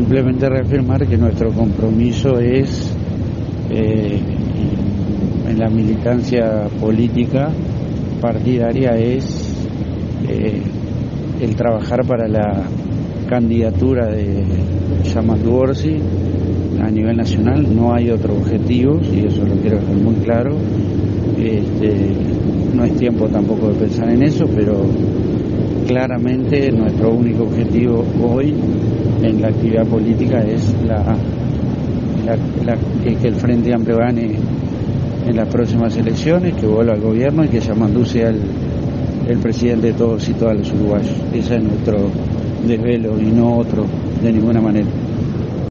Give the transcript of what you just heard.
simplemente reafirmar que nuestro compromiso es eh, en la militancia política partidaria es eh, el trabajar para la candidatura de Yamandu Orsi a nivel nacional, no hay otro objetivo, y eso lo quiero dejar muy claro. Este, no es tiempo tampoco de pensar en eso, pero claramente nuestro único objetivo hoy en la actividad política es que, el Frente Amplio gane en las próximas elecciones, que vuelva al gobierno y que Yamandú sea el, el presidente de todos y todas los uruguayos. Ese es nuestro desvelo y no otro de ninguna manera.